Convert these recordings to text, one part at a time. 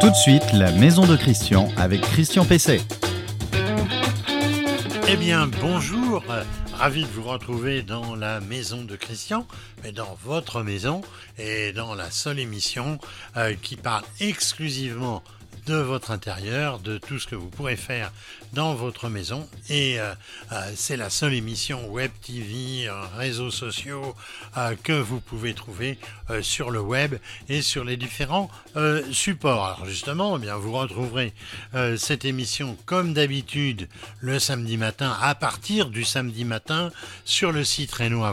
Tout de suite, la maison de Christian avec Christian PC. Eh bien, bonjour, ravi de vous retrouver dans la maison de Christian, mais dans votre maison et dans la seule émission euh, qui parle exclusivement de votre intérieur, de tout ce que vous pourrez faire dans votre maison. Et euh, euh, c'est la seule émission web TV, euh, réseaux sociaux que vous pouvez trouver sur le web et sur les différents supports. Alors justement, eh bien, vous retrouverez cette émission comme d'habitude le samedi matin à partir du samedi matin sur le site Renault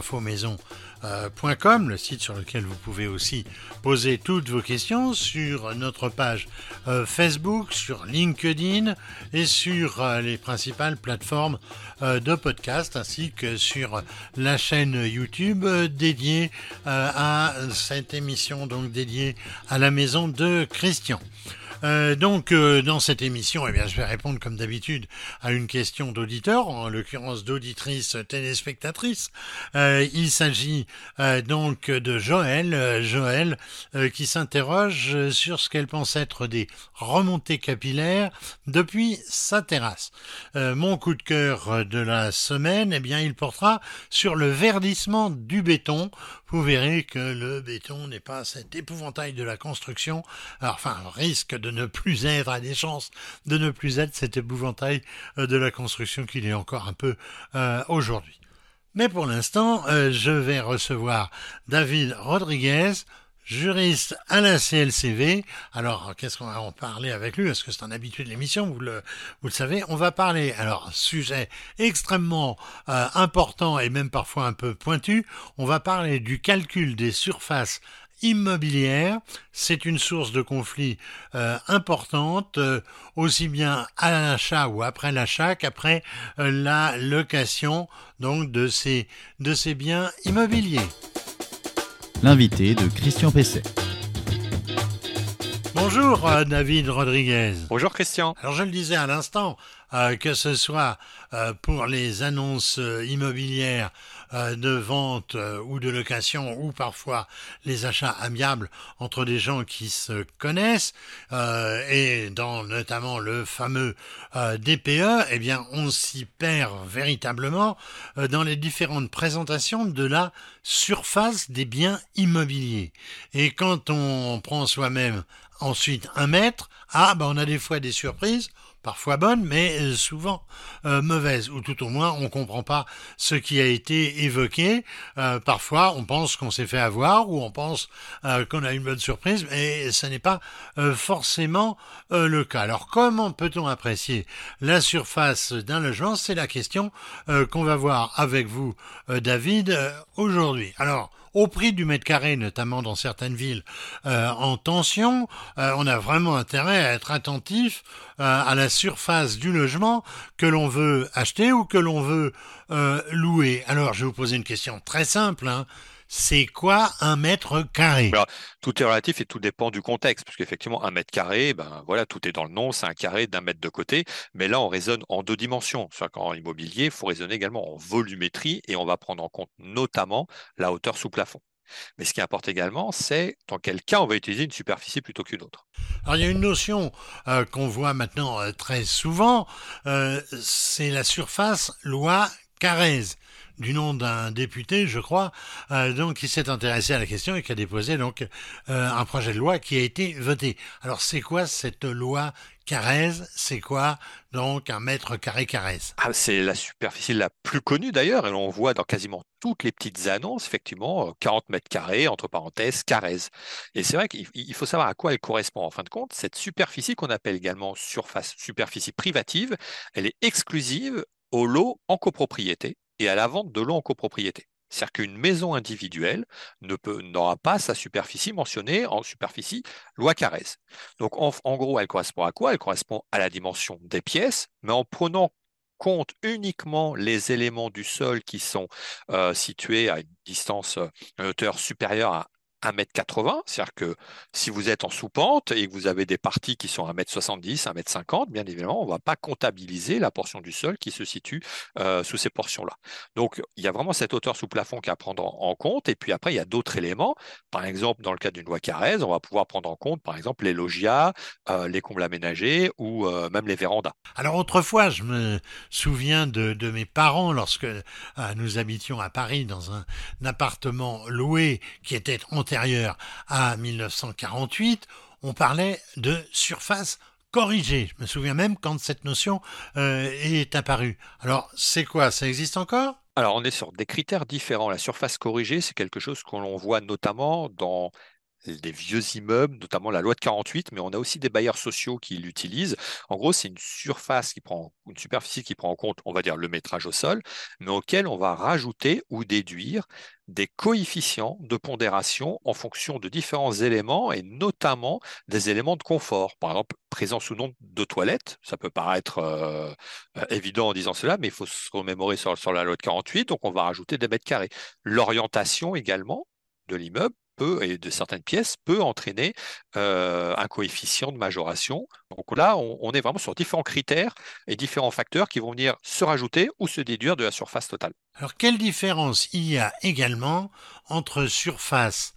le site sur lequel vous pouvez aussi poser toutes vos questions sur notre page Facebook, sur LinkedIn et sur euh, les principales plateformes de podcast ainsi que sur la chaîne YouTube dédiée à cette émission donc dédiée à la maison de Christian. Euh, donc, euh, dans cette émission, eh bien, je vais répondre comme d'habitude à une question d'auditeur, en l'occurrence d'auditrice téléspectatrice. Euh, il s'agit donc de Joël, Joël qui s'interroge sur ce qu'elle pense être des remontées capillaires depuis sa terrasse. mon coup de cœur de la semaine, eh bien, il portera sur le verdissement du béton vous verrez que le béton n'est pas cet épouvantail de la construction, enfin, risque de ne plus être, à des chances de ne plus être cet épouvantail euh, de la construction qu'il est encore un peu euh, aujourd'hui. Mais pour l'instant, euh, je vais recevoir David Rodriguez, juriste à la CLCV. Alors, qu'est-ce qu'on va en parler avec lui? Parce que c'est un habitué de l'émission, vous le, savez. On va parler, alors, sujet extrêmement important et même parfois un peu pointu, on va parler du calcul des surfaces immobilières. C'est une source de conflit euh, importante, euh, aussi bien à l'achat ou après l'achat qu'après la location donc de ces, de ces biens immobiliers l'invité de Christian Pesset. Bonjour euh, David Rodriguez. Bonjour Christian. Alors je le disais à l'instant, euh, que ce soit euh, pour les annonces immobilières de vente ou de location ou parfois les achats amiables entre des gens qui se connaissent et dans notamment le fameux DPE, eh bien on s'y perd véritablement dans les différentes présentations de la surface des biens immobiliers. Et quand on prend soi-même ensuite un mètre, ah ben on a des fois des surprises, parfois bonnes, mais euh, souvent euh, mauvaises, ou tout au moins on comprend pas ce qui a été évoqué. Euh, parfois on pense qu'on s'est fait avoir, ou on pense qu'on a une bonne surprise, mais ce n'est pas forcément le cas. Alors comment peut-on apprécier la surface d'un logement? C'est la question qu'on va voir avec vous, David, aujourd'hui. Alors au prix du mètre carré, notamment dans certaines villes euh, en tension, euh, on a vraiment intérêt à être attentif euh, à la surface du logement que l'on veut acheter ou que l'on veut louer. Alors, je vais vous poser une question très simple. Hein. C'est quoi un mètre carré? Tout est relatif et tout dépend du contexte, parce qu'effectivement, un mètre carré, ben voilà, tout est dans le nom, c'est un carré d'un mètre de côté. Mais là, on raisonne en deux dimensions. C'est-à-dire qu'en immobilier, il faut raisonner également en volumétrie et on va prendre en compte notamment la hauteur sous plafond. Mais ce qui importe également, c'est dans quel cas on va utiliser une superficie plutôt qu'une autre. Alors il y a une notion euh, qu'on voit maintenant euh, très souvent, euh, c'est la surface loi Carrez du nom d'un député, je crois, euh, donc qui s'est intéressé à la question et qui a déposé donc euh, un projet de loi qui a été voté. Alors c'est quoi cette loi Carrez? C'est quoi donc un mètre carré Carrez? Ah, C'est la superficie la plus connue d'ailleurs et l'on voit dans quasiment toutes les petites annonces effectivement 40 euh, mètres carrés entre parenthèses Carrez. Et c'est vrai qu'il faut savoir à quoi elle correspond en fin de compte. Cette superficie qu'on appelle également surface superficie privative, elle est exclusive au lot en copropriété et à la vente de l'eau en copropriété. C'est-à-dire qu'une maison individuelle n'aura pas sa superficie mentionnée en superficie loi Carrez. Donc en, gros, elle correspond à quoi? Elle correspond à la dimension des pièces, mais en prenant compte uniquement les éléments du sol qui sont euh, situés à une distance, euh, une hauteur supérieure à 1m80, c'est-à-dire que si vous êtes en sous-pente et que vous avez des parties qui sont 1m70, 1m50, bien évidemment, on ne va pas comptabiliser la portion du sol qui se situe euh, sous ces portions-là. Donc, il y a vraiment cette hauteur sous plafond qu'à prendre en, compte. Et puis après, il y a d'autres éléments. Par exemple, dans le cas d'une loi Carrez, on va pouvoir prendre en compte, par exemple, les logias, euh, les combles aménagés ou euh, même les vérandas. Alors, autrefois, je me souviens de, mes parents lorsque nous habitions à Paris dans un, un appartement loué qui était en à 1948, on parlait de surface corrigée. Je me souviens même quand cette notion euh, est apparue. Alors, c'est quoi? Ça existe encore? Alors, on est sur des critères différents. La surface corrigée, c'est quelque chose qu'on voit notamment dans des vieux immeubles, notamment la loi de 48, mais on a aussi des bailleurs sociaux qui l'utilisent. En gros, c'est une surface qui prend, une superficie qui prend en compte, on va dire, le métrage au sol, mais auquel on va rajouter ou déduire des coefficients de pondération en fonction de différents éléments et notamment des éléments de confort. Par exemple, présence ou non de toilettes, ça peut paraître euh, évident en disant cela, mais il faut se remémorer sur la loi de 48, donc on va rajouter des mètres carrés. L'orientation également de l'immeuble et de certaines pièces peut entraîner euh, un coefficient de majoration. Donc là, on, est vraiment sur différents critères et différents facteurs qui vont venir se rajouter ou se déduire de la surface totale. Alors quelle différence il y a également entre surface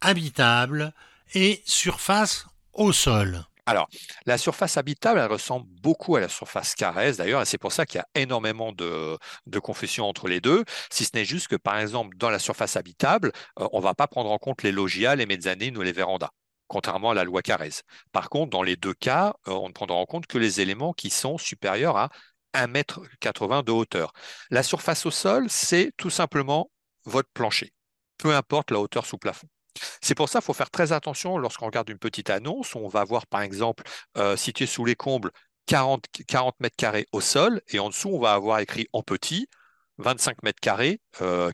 habitable et surface au sol? Alors, la surface habitable, elle ressemble beaucoup à la surface carresse d'ailleurs, et c'est pour ça qu'il y a énormément de, de, confusion entre les deux, si ce n'est juste que, par exemple, dans la surface habitable, euh, on ne va pas prendre en compte les logias, les mezzanines ou les vérandas contrairement à la loi Carrez. Par contre, dans les deux cas, euh, on ne prendra en compte que les éléments qui sont supérieurs à 1,80 m de hauteur. La surface au sol, c'est tout simplement votre plancher, peu importe la hauteur sous plafond. C'est pour ça qu'il faut faire très attention lorsqu'on regarde une petite annonce. On va voir par exemple euh, situé sous les combles 40, 40 mètres carrés au sol et en dessous on va avoir écrit en petit 25 mètres carrés euh,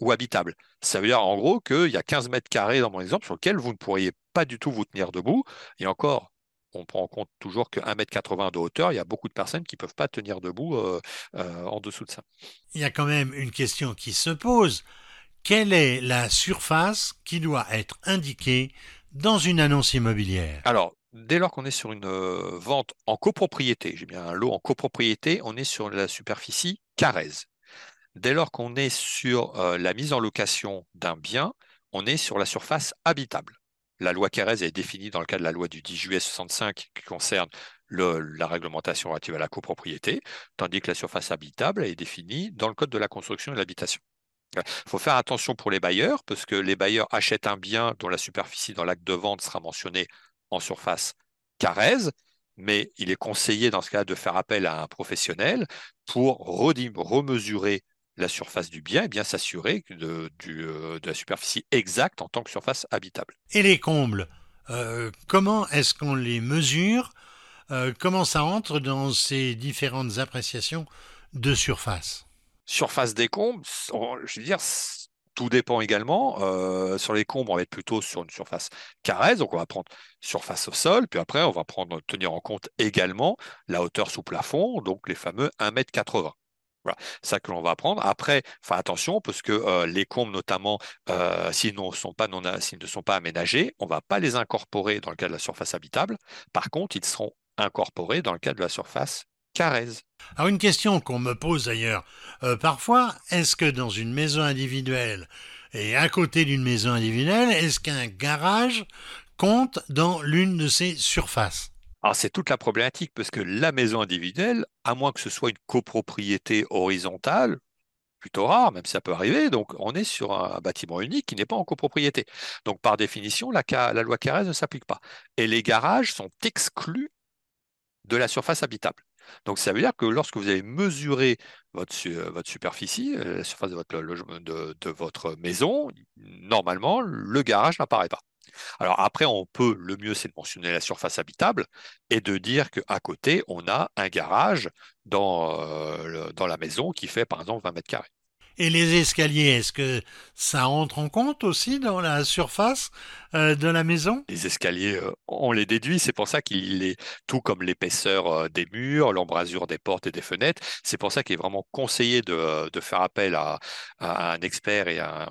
ou habitable. Ça veut dire en gros qu'il y a 15 mètres carrés dans mon exemple sur lequel vous ne pourriez pas du tout vous tenir debout. Et encore, on prend en compte toujours que 1m80 de hauteur, il y a beaucoup de personnes qui ne peuvent pas tenir debout euh, en dessous de ça. Il y a quand même une question qui se pose quelle est la surface qui doit être indiquée dans une annonce immobilière Alors, dès lors qu'on est sur une euh, vente en copropriété, j'ai bien un lot en copropriété, on est sur la superficie carrèze. Dès lors qu'on est sur euh, la mise en location d'un bien, on est sur la surface habitable. La loi Carrez est définie dans le cadre de la loi du 10 juillet 65 qui concerne la réglementation relative à la copropriété, tandis que la surface habitable est définie dans le code de la construction et de l'habitation. Il faut faire attention pour les bailleurs, parce que les bailleurs achètent un bien dont la superficie dans l'acte de vente sera mentionnée en surface carrèze, mais il est conseillé dans ce cas de faire appel à un professionnel pour remesurer la surface du bien et bien s'assurer de, euh, de, la superficie exacte en tant que surface habitable. Et les combles, euh, comment est-ce qu'on les mesure euh, Comment ça entre dans ces différentes appréciations de surface? Surface des combes, je veux dire, tout dépend également. Euh, sur les combes, on va être plutôt sur une surface carrée, donc on va prendre surface au sol, puis après, on va prendre, tenir en compte également la hauteur sous plafond, donc les fameux 1m80. Voilà, ça que l'on va prendre. Après, attention parce que euh, les combes, notamment, euh, s'ils, ne sont pas s'ils ne sont pas aménagés, on ne va pas les incorporer dans le cas de la surface habitable. Par contre, ils seront incorporés dans le cas de la surface alors une question qu'on me pose d'ailleurs euh, parfois, est-ce que dans une maison individuelle et à côté d'une maison individuelle, est-ce qu'un garage compte dans l'une de ces surfaces? Alors c'est toute la problématique parce que la maison individuelle, à moins que ce soit une copropriété horizontale, plutôt rare, même si ça peut arriver, donc on est sur un bâtiment unique qui n'est pas en copropriété. Donc par définition, la, la loi Carrez ne s'applique pas. Et les garages sont exclus de la surface habitable. Donc ça veut dire que lorsque vous avez mesuré votre, votre superficie, euh, la surface de votre, de, votre maison, normalement, le garage n'apparaît pas. Alors après, on peut, le mieux, c'est de mentionner la surface habitable et de dire qu'à côté, on a un garage dans, euh, dans la maison qui fait par exemple 20 mètres carrés. Et les escaliers, est-ce que ça entre en compte aussi dans la surface euh, de la maison? Les escaliers, euh, on les déduit, c'est pour ça qu'il est tout comme l'épaisseur euh, des murs, l'embrasure des portes et des fenêtres. C'est pour ça qu'il est vraiment conseillé de, faire appel à, un expert et à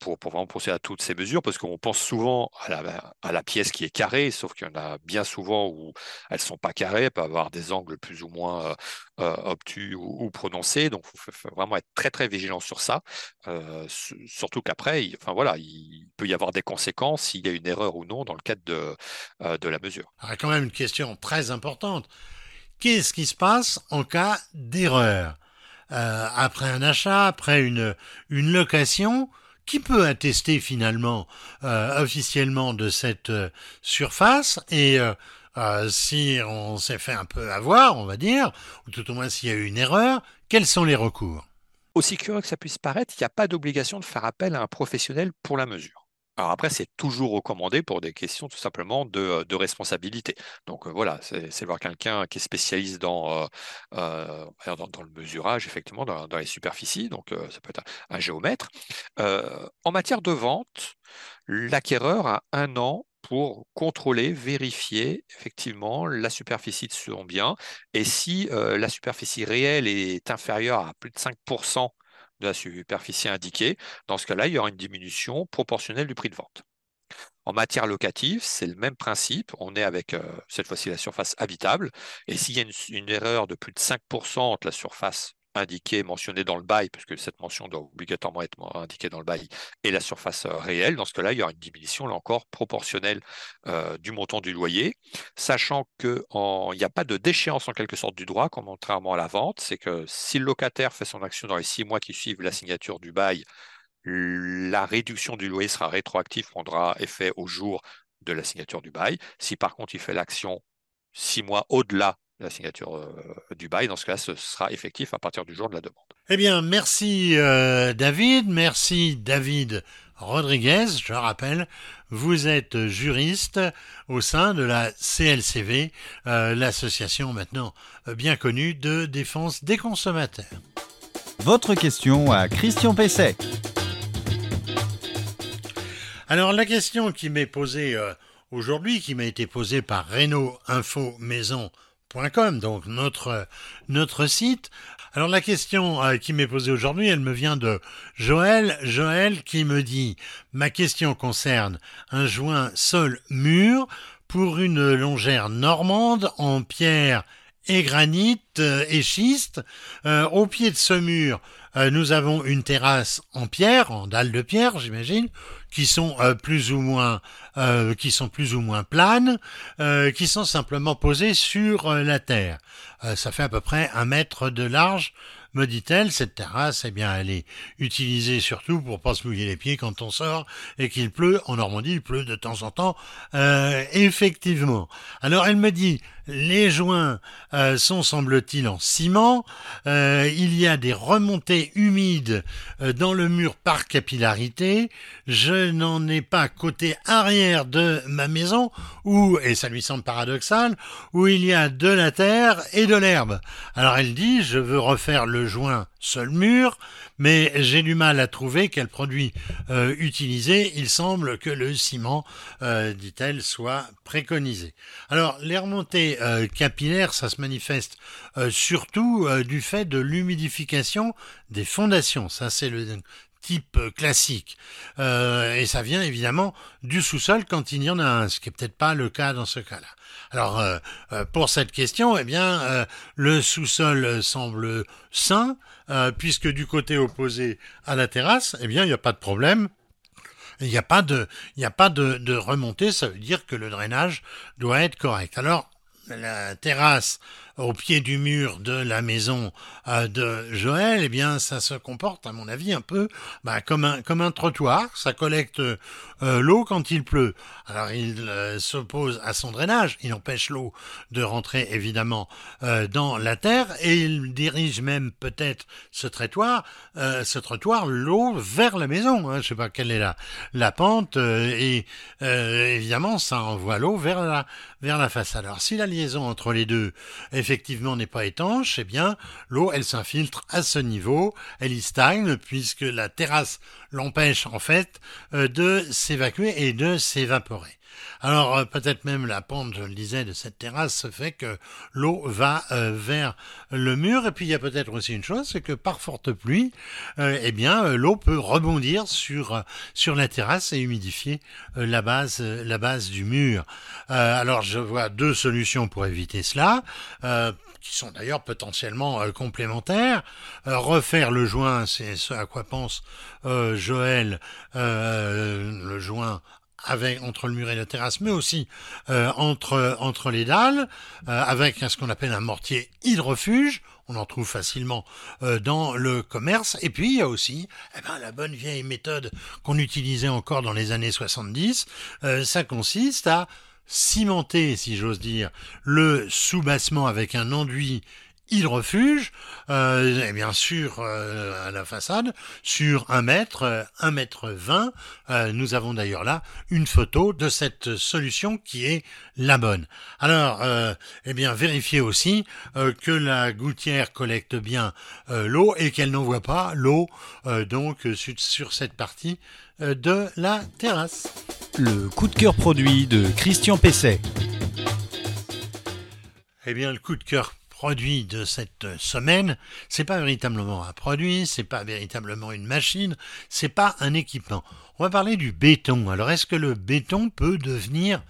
pour, vraiment penser à toutes ces mesures, parce qu'on pense souvent à la, pièce qui est carrée, sauf qu'il y en a bien souvent où elles sont pas carrées, elles peuvent avoir des angles plus ou moins obtus ou, prononcés, donc il faut, vraiment être très très vigilant sur ça, surtout qu'après, enfin voilà, il peut y avoir des conséquences s'il y a une erreur ou non dans le cadre de, de la mesure. Alors, quand même une question très importante. Qu'est-ce qui se passe en cas d'erreur? Euh, après un achat, après une location, qui peut attester finalement euh, officiellement de cette euh, surface et si on s'est fait un peu avoir, on va dire, ou tout au moins s'il y a eu une erreur, quels sont les recours? Aussi curieux que ça puisse paraître, il n'y a pas d'obligation de faire appel à un professionnel pour la mesure. Alors après, c'est toujours recommandé pour des questions tout simplement de, responsabilité. Donc voilà, c'est voir quelqu'un qui est spécialiste dans, dans, le mesurage, effectivement, dans, les superficies. Donc ça peut être un, géomètre. en matière de vente, l'acquéreur a un an pour contrôler, vérifier effectivement la superficie de son bien. Et si la superficie réelle est inférieure à plus de 5% de la superficie indiquée. Dans ce cas-là, il y aura une diminution proportionnelle du prix de vente. En matière locative, c'est le même principe. On est avec euh, cette fois-ci la surface habitable. Et s'il y a une, erreur de plus de 5% entre la surface indiquée, mentionnée dans le bail, puisque cette mention doit obligatoirement être indiquée dans le bail, et la surface euh, réelle. Dans ce cas-là, il y aura une diminution, là encore, proportionnelle euh, du montant du loyer, sachant qu'il n'y a pas de déchéance en quelque sorte du droit, contrairement à la vente. C'est que si le locataire fait son action dans les six mois qui suivent la signature du bail, la réduction du loyer sera rétroactive, prendra effet au jour de la signature du bail. Si par contre il fait l'action six mois au-delà la signature euh, du bail. Dans ce cas, ce sera effectif à partir du jour de la demande. Eh bien, merci euh, David, merci David Rodriguez. Je rappelle, vous êtes juriste au sein de la CLCV, euh, l'association maintenant bien connue de défense des consommateurs. Votre question à Christian Pesset. Alors la question qui m'est posée aujourd'hui, qui m'a été posée par Renault Info Maison donc notre, notre site. Alors la question euh, qui m'est posée aujourd'hui, elle me vient de Joël. Joël qui me dit, ma question concerne un joint sol-mur pour une longère normande en pierre et granit euh, et schiste. Euh, au pied de ce mur, nous avons une terrasse en pierre, en dalle de pierre, j'imagine, qui sont euh, plus ou moins euh, qui sont plus ou moins planes, euh, qui sont simplement posées sur la terre. ça fait à peu près un mètre de large me dit-elle, cette terrasse, eh bien, elle est utilisée surtout pour pas se mouiller les pieds quand on sort et qu'il pleut. En Normandie, il pleut de temps en temps, euh, effectivement. Alors, elle me dit, les joints euh, sont, semble-t-il, en ciment. Euh, il y a des remontées humides dans le mur par capillarité. Je n'en ai pas côté arrière de ma maison où, et ça lui semble paradoxal, où il y a de la terre et de l'herbe. Alors elle dit, je veux refaire le joint seul mur, mais j'ai du mal à trouver quel produit euh, utiliser. Il semble que le ciment, euh, dit-elle, soit préconisé. Alors, les remontées euh, capillaires, ça se manifeste surtout du fait de l'humidification des fondations. Ça, c'est le type classique. et ça vient évidemment du sous-sol quand il y en a un, ce qui est peut-être pas le cas dans ce cas-là. Alors, euh, euh, pour cette question, eh bien, euh, le sous-sol semble sain, puisque du côté opposé à la terrasse, eh bien, il n'y a pas de problème. Il n'y a pas de, il a pas de remontée, ça veut dire que le drainage doit être correct. Alors, la terrasse au pied du mur de la maison euh, de Joël, eh bien, ça se comporte, à mon avis, un peu bah, comme un comme un trottoir. Ça collecte euh, l'eau quand il pleut. Alors, il euh, s'oppose à son drainage. Il empêche l'eau de rentrer évidemment dans la terre et il dirige même peut-être ce trottoir, ce trottoir, l'eau vers la maison. Hein. Je sais pas quelle est la la pente et évidemment, ça envoie l'eau vers la vers la façade. Alors, si la liaison entre les deux effectivement n'est pas étanche, eh bien l'eau elle s'infiltre à ce niveau, elle y stagne puisque la terrasse l'empêche en fait euh, de s'évacuer et de s'évaporer. Alors euh, peut-être même la pente, je le disais, de cette terrasse fait que l'eau va euh, vers le mur. Et puis il y a peut-être aussi une chose, c'est que par forte pluie, euh, eh bien l'eau peut rebondir sur sur la terrasse et humidifier la base la base du mur. alors je vois deux solutions pour éviter cela qui sont d'ailleurs potentiellement complémentaires. refaire le joint, c'est ce à quoi pense Joël, le joint avec entre le mur et la terrasse, mais aussi euh, entre entre les dalles, euh, avec ce qu'on appelle un mortier hydrofuge. On en trouve facilement euh, dans le commerce. Et puis il y a aussi eh ben, la bonne vieille méthode qu'on utilisait encore dans les années 70. ça consiste à cimenter, si j'ose dire, le soubassement avec un enduit il refuge, euh, et bien sûr euh, à la façade, sur un mètre, euh, un mètre vingt. Nous avons d'ailleurs là une photo de cette solution qui est la bonne. Alors, eh bien, vérifiez aussi que la gouttière collecte bien l'eau et qu'elle n'envoie pas l'eau donc sur cette partie de la terrasse. Le coup de cœur produit de Christian Pesset. Eh bien, le coup de cœur produit de cette semaine, c'est pas véritablement un produit, c'est pas véritablement une machine, c'est pas un équipement. On va parler du béton. Alors est-ce que le béton peut devenir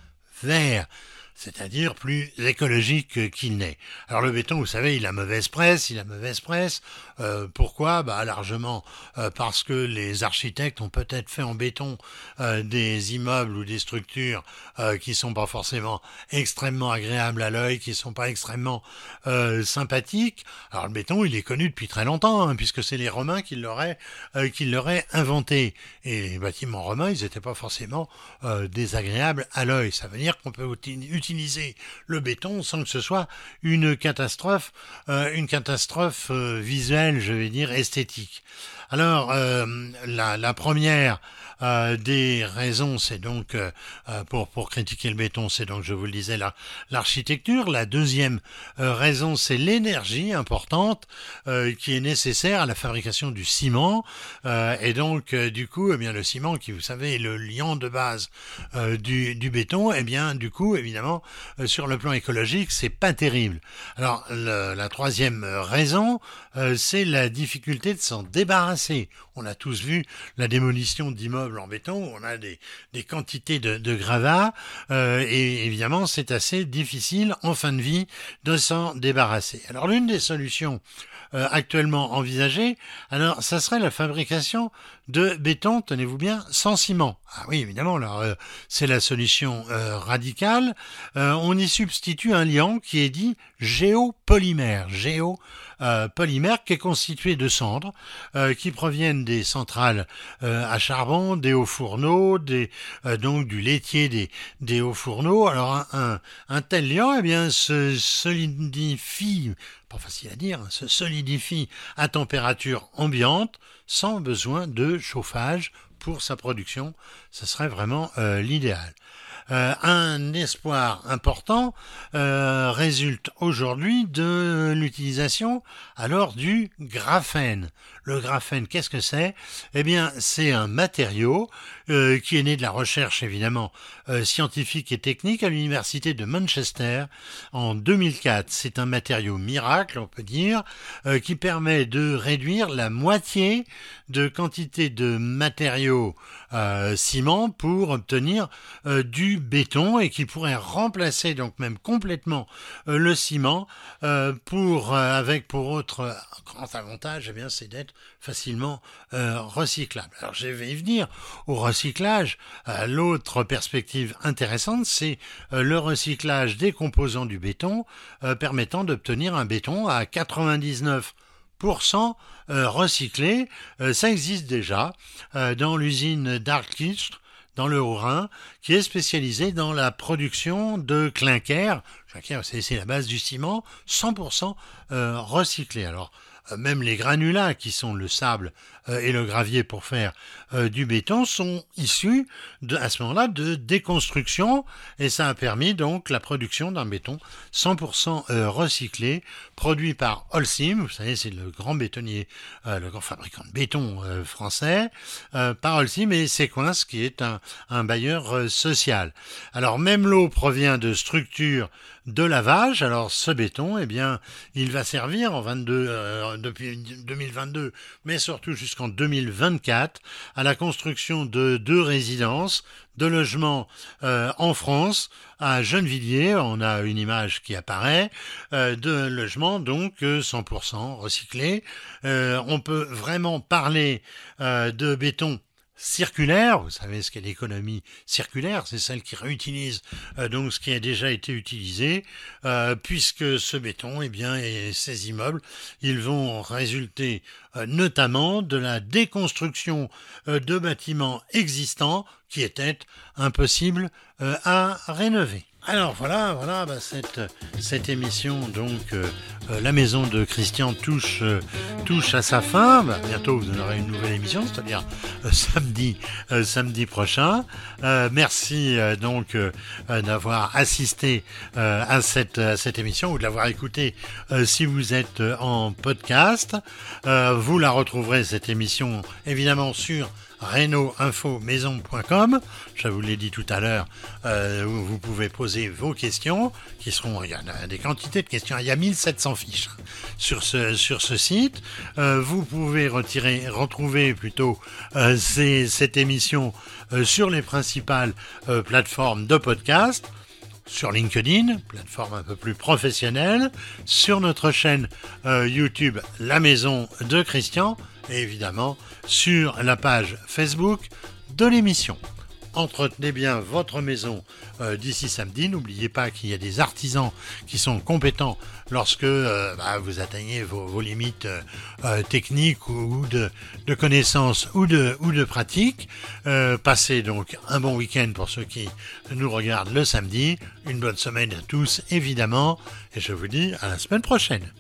vert? C'est-à-dire plus écologique qu'il n'est. Alors le béton, vous savez, il a mauvaise presse, il a mauvaise presse. Euh, pourquoi? Bah largement euh, parce que les architectes ont peut-être fait en béton euh, des immeubles ou des structures qui sont pas forcément extrêmement agréables à l'œil, qui sont pas extrêmement sympathiques. Alors le béton, il est connu depuis très longtemps, hein, puisque c'est les Romains qui l'auraient qui l'auraient inventé. Et les bâtiments romains, ils n'étaient pas forcément désagréables à l'œil. Ça veut dire qu'on peut utiliser le béton sans que ce soit une catastrophe, euh, une catastrophe euh, visuelle, je vais dire esthétique. Alors euh, la, première euh, des raisons, c'est donc euh, pour pour critiquer le béton, c'est donc je vous le disais la l'architecture. La deuxième raison, c'est l'énergie importante qui est nécessaire à la fabrication du ciment. et donc du coup, eh bien le ciment, qui vous savez est le liant de base du, du béton, eh bien du coup évidemment sur le plan écologique, c'est pas terrible. Alors la troisième raison, c'est la difficulté de s'en débarrasser. On a tous vu la démolition d'immeubles en béton, on a des, quantités de, gravats, euh, et évidemment c'est assez difficile en fin de vie de s'en débarrasser. Alors l'une des solutions euh, actuellement envisagées, alors ça serait la fabrication de béton, tenez-vous bien, sans ciment. Ah oui, évidemment, alors euh, c'est la solution radicale. on y substitue un liant qui est dit géopolymère, géo euh, polymère qui est constitué de cendres euh, qui proviennent des centrales euh, à charbon, des hauts fourneaux, donc du laitier des, hauts fourneaux. Alors un, un, tel liant eh bien, se solidifie, pas facile à dire, hein, se solidifie à température ambiante sans besoin de chauffage pour sa production. Ce serait vraiment l'idéal. Euh, un espoir important euh, résulte aujourd'hui de l'utilisation alors du graphène. Le graphène, qu'est-ce que c'est? Eh bien, c'est un matériau euh, qui est né de la recherche évidemment scientifique et technique à l'université de Manchester en 2004. C'est un matériau miracle, on peut dire, qui permet de réduire la moitié de quantité de matériaux ciment pour obtenir du béton et qui pourrait remplacer donc même complètement euh, le ciment euh, pour euh, avec pour autre grand avantage eh bien c'est d'être facilement recyclable. Alors je vais y venir au recyclage. L'autre perspective intéressante c'est le recyclage des composants du béton permettant d'obtenir un béton à 99% recyclé. ça existe déjà dans l'usine d'Arkistre dans le Haut-Rhin, qui est spécialisé dans la production de clinker. c'est la base du ciment, 100% euh, recyclé. Alors, euh, même les granulats qui sont le sable euh, et le gravier pour faire euh, du béton sont issus de, à ce moment-là de déconstruction. Et ça a permis donc la production d'un béton 100% recyclé produit par Holcim, vous savez c'est le grand bétonnier, le grand fabricant de béton français, par Holcim. Et Sequence qui est un, un bailleur social. Alors même l'eau provient de structures de lavage. Alors ce béton, eh bien, il va servir en 22, euh, depuis 2022, mais surtout jusqu'en 2024, à la construction de deux résidences, de logements euh, en France, à Gennevilliers, on a une image qui apparaît, euh, de logements donc 100% recyclés. on peut vraiment parler de béton circulaire, vous savez ce qu'est l'économie circulaire, c'est celle qui réutilise euh, donc ce qui a déjà été utilisé, euh, puisque ce béton, eh bien, et ces immeubles, ils vont résulter euh, notamment de la déconstruction de bâtiments existants qui étaient impossibles à rénover. Alors voilà, voilà, bah, cette, cette émission, donc euh, euh, la maison de Christian touche, euh, touche à sa fin. Bah, bientôt vous aurez une nouvelle émission, c'est-à-dire samedi, samedi prochain. merci donc d'avoir assisté à cette, à cette émission ou de l'avoir écouté si vous êtes en podcast. vous la retrouverez cette émission évidemment sur reno-info-maison.com. Je vous l'ai dit tout à l'heure, euh, vous pouvez poser vos questions, qui seront, il y en a des quantités de questions, il y a 1700 fiches sur ce, sur ce site. Euh, vous pouvez retrouver plutôt euh, cette émission sur les principales plateformes de podcast sur LinkedIn, plateforme un peu plus professionnelle, sur notre chaîne YouTube La Maison de Christian, et évidemment sur la page Facebook de l'émission. Entretenez bien votre maison euh, d'ici samedi. N'oubliez pas qu'il y a des artisans qui sont compétents lorsque euh, bah, vous atteignez vos, limites euh, techniques ou, de, connaissances ou de, ou de pratiques. passez donc un bon week-end pour ceux qui nous regardent le samedi. Une bonne semaine à tous, évidemment. Et je vous dis à la semaine prochaine.